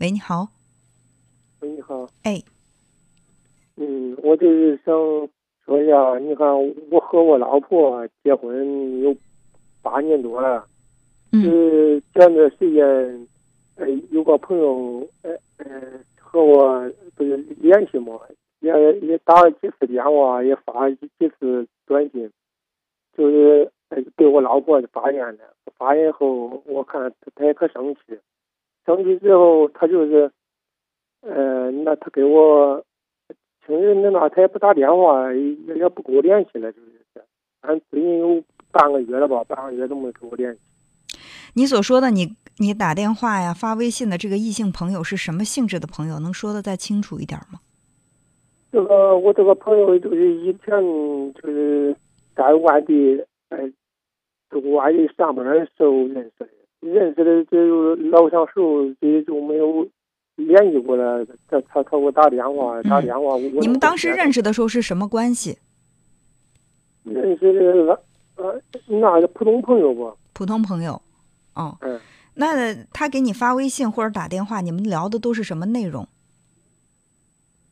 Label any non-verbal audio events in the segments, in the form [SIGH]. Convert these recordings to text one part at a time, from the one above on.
喂，你好。喂，你好。哎。嗯，我就是想说一下，你看我和我老婆结婚有八年多了，嗯，前段时间，呃，有个朋友，呃呃，和我不是联系嘛，也也打了几次电话，也发几次短信，就是被我老婆发现了，发现后，我看她也可生气，生气之后，他就是，呃，那他给我。平时那那他也不打电话，也也不跟我联系了，就是，俺最近有半个月了吧，半个月都没跟我联系。你所说的你你打电话呀、发微信的这个异性朋友是什么性质的朋友？能说的再清楚一点吗？这个我这个朋友就是以前就是在外地，哎，在外地上班的时候认识的，认识的就老相熟，就就没有。联系过了，他他他给我打电话，打电话。你们当时认识的时候是什么关系？认识的呃，那个普通朋友吧。普通朋友，哦。嗯。那他给你发微信或者打电话，你们聊的都是什么内容？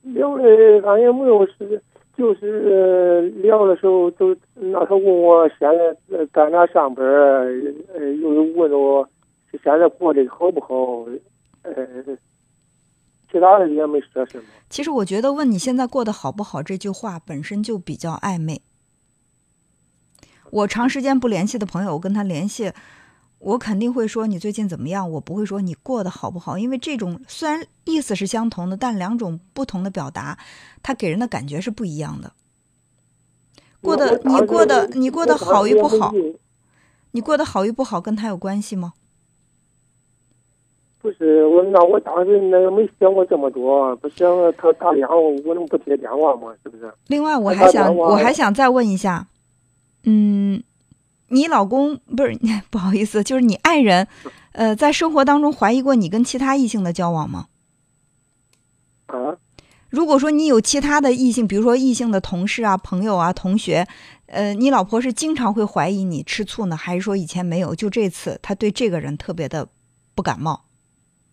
聊的俺也没有是，就是聊的时候都那他问我现在在哪上班，呃，又问我现在过得好不好，呃。其他的也没说什么。其实我觉得问你现在过得好不好这句话本身就比较暧昧。我长时间不联系的朋友，我跟他联系，我肯定会说你最近怎么样，我不会说你过得好不好，因为这种虽然意思是相同的，但两种不同的表达，它给人的感觉是不一样的。过得你过得你过得好与不好，你过得好与不好跟他有关系吗？不是我，那我当时那个没想过这么多，不想他打电话，我能不接电话吗？是不是？另外，我还想，我还想再问一下，嗯，你老公不是 [LAUGHS] 不好意思，就是你爱人，[LAUGHS] 呃，在生活当中怀疑过你跟其他异性的交往吗？啊？如果说你有其他的异性，比如说异性的同事啊、朋友啊、同学，呃，你老婆是经常会怀疑你吃醋呢，还是说以前没有？就这次，她对这个人特别的不感冒？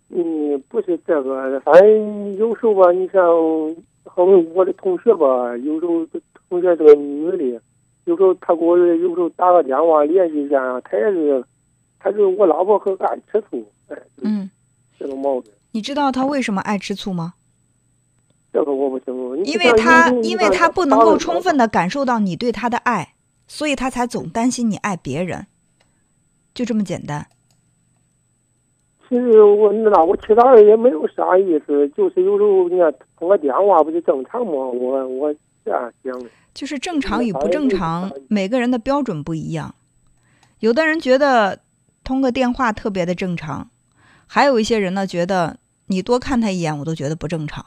嗯，不是这个，反正有时候吧，你像好像我的同学吧，有时候同学这个女的，有时候他给我有时候打个电话联系一下，他也是，他是我老婆很爱吃醋，哎，嗯，这个毛病。你知道他为什么爱吃醋吗？这个我不清楚。因为他，因为他不能够充分的感受到你对他的爱，所以他才总担心你爱别人，就这么简单。其实我那我其他的也没有啥意思，就是有时候你看通个电话不就正常吗？我我这样想的。就是正常与不正常，每个人的标准不一样。有的人觉得通个电话特别的正常，还有一些人呢觉得你多看他一眼我都觉得不正常。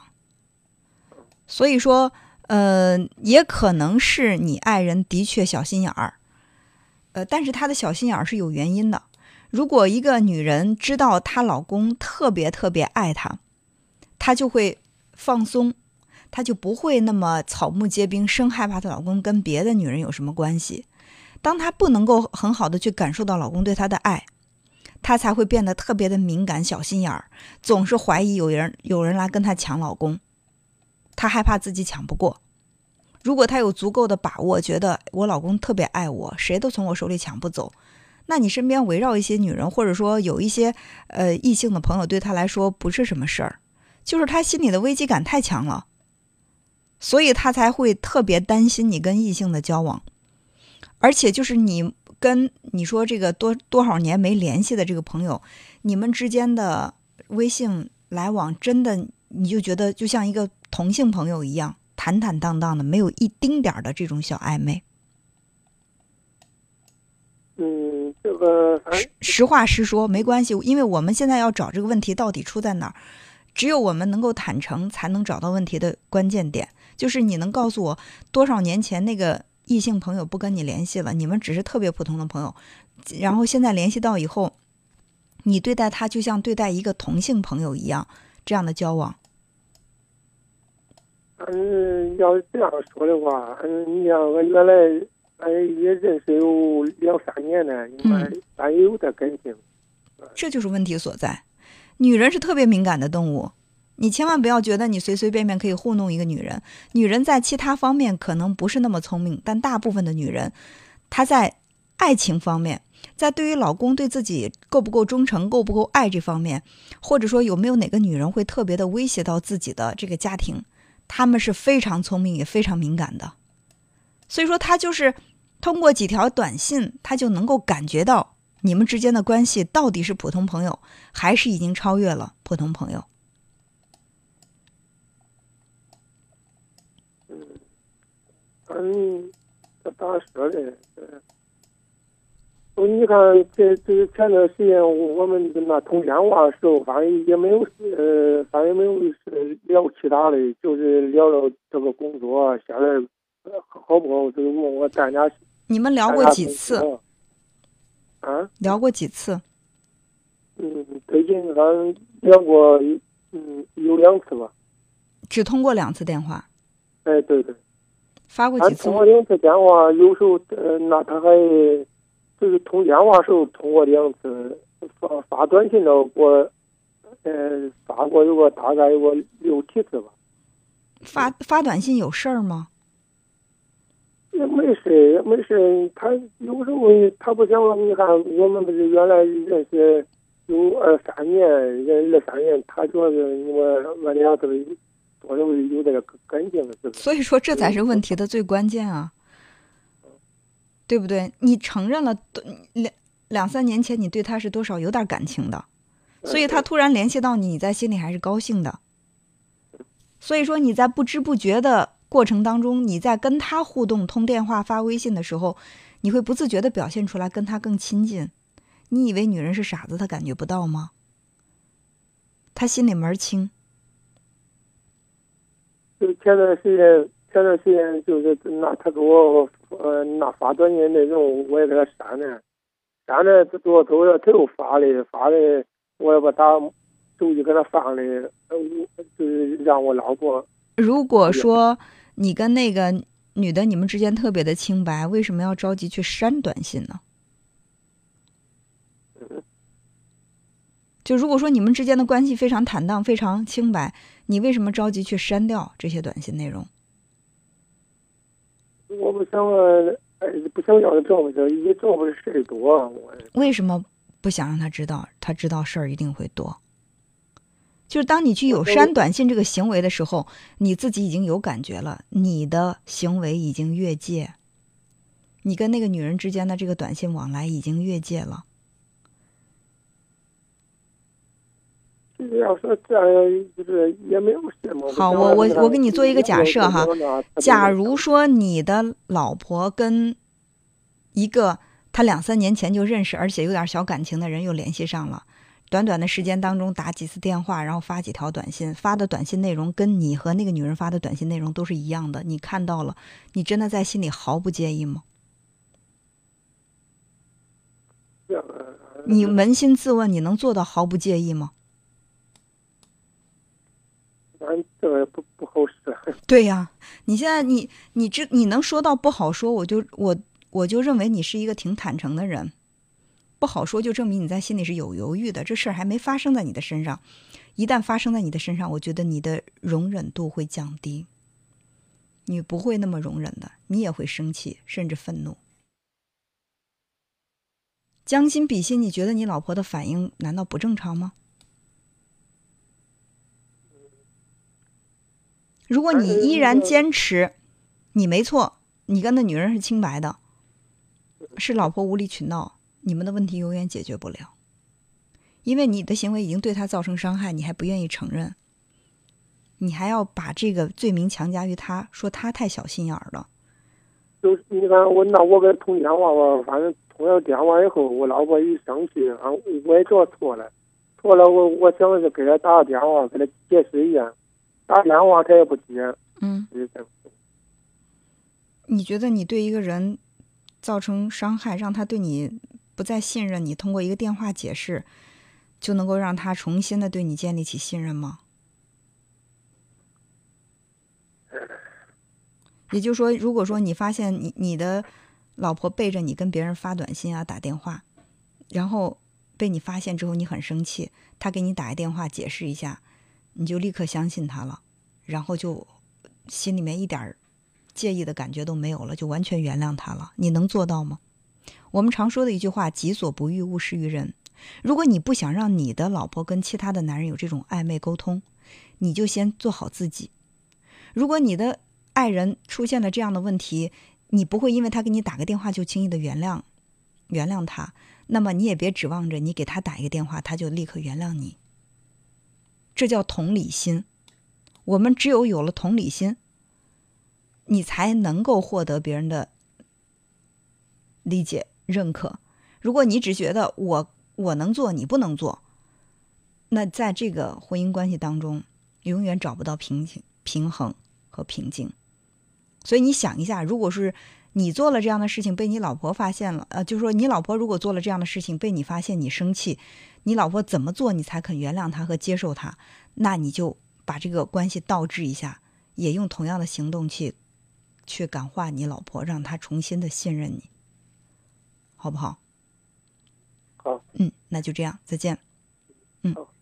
所以说，呃，也可能是你爱人的确小心眼儿，呃，但是他的小心眼儿是有原因的。如果一个女人知道她老公特别特别爱她，她就会放松，她就不会那么草木皆兵，生害怕她老公跟别的女人有什么关系。当她不能够很好的去感受到老公对她的爱，她才会变得特别的敏感、小心眼儿，总是怀疑有人有人来跟她抢老公，她害怕自己抢不过。如果她有足够的把握，觉得我老公特别爱我，谁都从我手里抢不走。那你身边围绕一些女人，或者说有一些呃异性的朋友，对她来说不是什么事儿，就是她心里的危机感太强了，所以他才会特别担心你跟异性的交往，而且就是你跟你说这个多多少年没联系的这个朋友，你们之间的微信来往真的你就觉得就像一个同性朋友一样坦坦荡荡的，没有一丁点儿的这种小暧昧。嗯，这个实实话实说没关系，因为我们现在要找这个问题到底出在哪儿，只有我们能够坦诚，才能找到问题的关键点。就是你能告诉我多少年前那个异性朋友不跟你联系了，你们只是特别普通的朋友，然后现在联系到以后，你对待他就像对待一个同性朋友一样，这样的交往。嗯，要是这样说的话，嗯，你像我原来。哎，也认识有两三年了，应该咱也有点感情。这就是问题所在。女人是特别敏感的动物，你千万不要觉得你随随便便可以糊弄一个女人。女人在其他方面可能不是那么聪明，但大部分的女人，她在爱情方面，在对于老公对自己够不够忠诚、够不够爱这方面，或者说有没有哪个女人会特别的威胁到自己的这个家庭，她们是非常聪明也非常敏感的。所以说，她就是通过几条短信，她就能够感觉到。你们之间的关系到底是普通朋友，还是已经超越了普通朋友？嗯，嗯，这咋说呢？嗯，你看，这这前段时间我们那通电话的时候，反正也没有呃，反正也没有是聊其他的，就是聊聊这个工作。现在好不好就问我咱家，你们聊过几次？啊，聊过几次？嗯，最近刚聊过，嗯，有两次吧。只通过两次电话。哎，对对。发过几次？通过两次电话，有时候呃，那他还就是通电话时候通过两次，发发短信了我，呃，发过有个大概有个六七次吧。发发短信有事儿吗？也没事，也没事。他有时候他不想你看，我们不是原来认识有二三年，认二三年，他主要是我我俩都是多少有点感情，是不是？所以说，这才是问题的最关键啊，对不对？你承认了两两三年前你对他是多少有点感情的，所以他突然联系到你，你在心里还是高兴的。所以说，你在不知不觉的。过程当中，你在跟他互动、通电话、发微信的时候，你会不自觉的表现出来跟他更亲近。你以为女人是傻子，她感觉不到吗？她心里门儿清。就前段时间，前段时间就是那他给我呃那发短信内容，我也给他删了，删了之后，之后他又发的，发的，我也把他手机给他放的，呃，就是让我老婆。如果说。你跟那个女的，你们之间特别的清白，为什么要着急去删短信呢？就如果说你们之间的关系非常坦荡、非常清白，你为什么着急去删掉这些短信内容？我不想，哎，不想让他知道，一知道的事儿多。为什么不想让他知道？他知道事儿一定会多。就是当你去有删短信这个行为的时候，你自己已经有感觉了，你的行为已经越界，你跟那个女人之间的这个短信往来已经越界了。要说这样，就是也没有什么。好，我我我给你做一个假设哈，假如说你的老婆跟一个他两三年前就认识，而且有点小感情的人又联系上了。短短的时间当中打几次电话，然后发几条短信，发的短信内容跟你和那个女人发的短信内容都是一样的。你看到了，你真的在心里毫不介意吗？你扪心自问，你能做到毫不介意吗？俺这 [LAUGHS] 对呀，你现在你你这你能说到不好说，我就我我就认为你是一个挺坦诚的人。不好说，就证明你在心里是有犹豫的。这事儿还没发生在你的身上，一旦发生在你的身上，我觉得你的容忍度会降低，你不会那么容忍的，你也会生气，甚至愤怒。将心比心，你觉得你老婆的反应难道不正常吗？如果你依然坚持你没错，你跟那女人是清白的，是老婆无理取闹。你们的问题永远解决不了，因为你的行为已经对她造成伤害，你还不愿意承认，你还要把这个罪名强加于她，说她太小心眼儿了。就是你看我那我给他通电话吧，反正通了电话以后，我老婆一生气，啊，我也知道错了，错了，我我想是给她打个电话，给她解释一下，打电话他也不接。嗯。你觉得你对一个人造成伤害，让他对你？不再信任你，通过一个电话解释，就能够让他重新的对你建立起信任吗？也就是说，如果说你发现你你的老婆背着你跟别人发短信啊、打电话，然后被你发现之后，你很生气，他给你打一电话解释一下，你就立刻相信他了，然后就心里面一点介意的感觉都没有了，就完全原谅他了。你能做到吗？我们常说的一句话：“己所不欲，勿施于人。”如果你不想让你的老婆跟其他的男人有这种暧昧沟通，你就先做好自己。如果你的爱人出现了这样的问题，你不会因为他给你打个电话就轻易的原谅原谅他，那么你也别指望着你给他打一个电话，他就立刻原谅你。这叫同理心。我们只有有了同理心，你才能够获得别人的理解、认可。如果你只觉得我我能做，你不能做，那在这个婚姻关系当中，永远找不到平静、平衡和平静。所以你想一下，如果是你做了这样的事情被你老婆发现了，呃，就是说你老婆如果做了这样的事情被你发现，你生气，你老婆怎么做你才肯原谅她和接受她？那你就把这个关系倒置一下，也用同样的行动去去感化你老婆，让她重新的信任你，好不好？好，嗯，那就这样，再见。嗯。好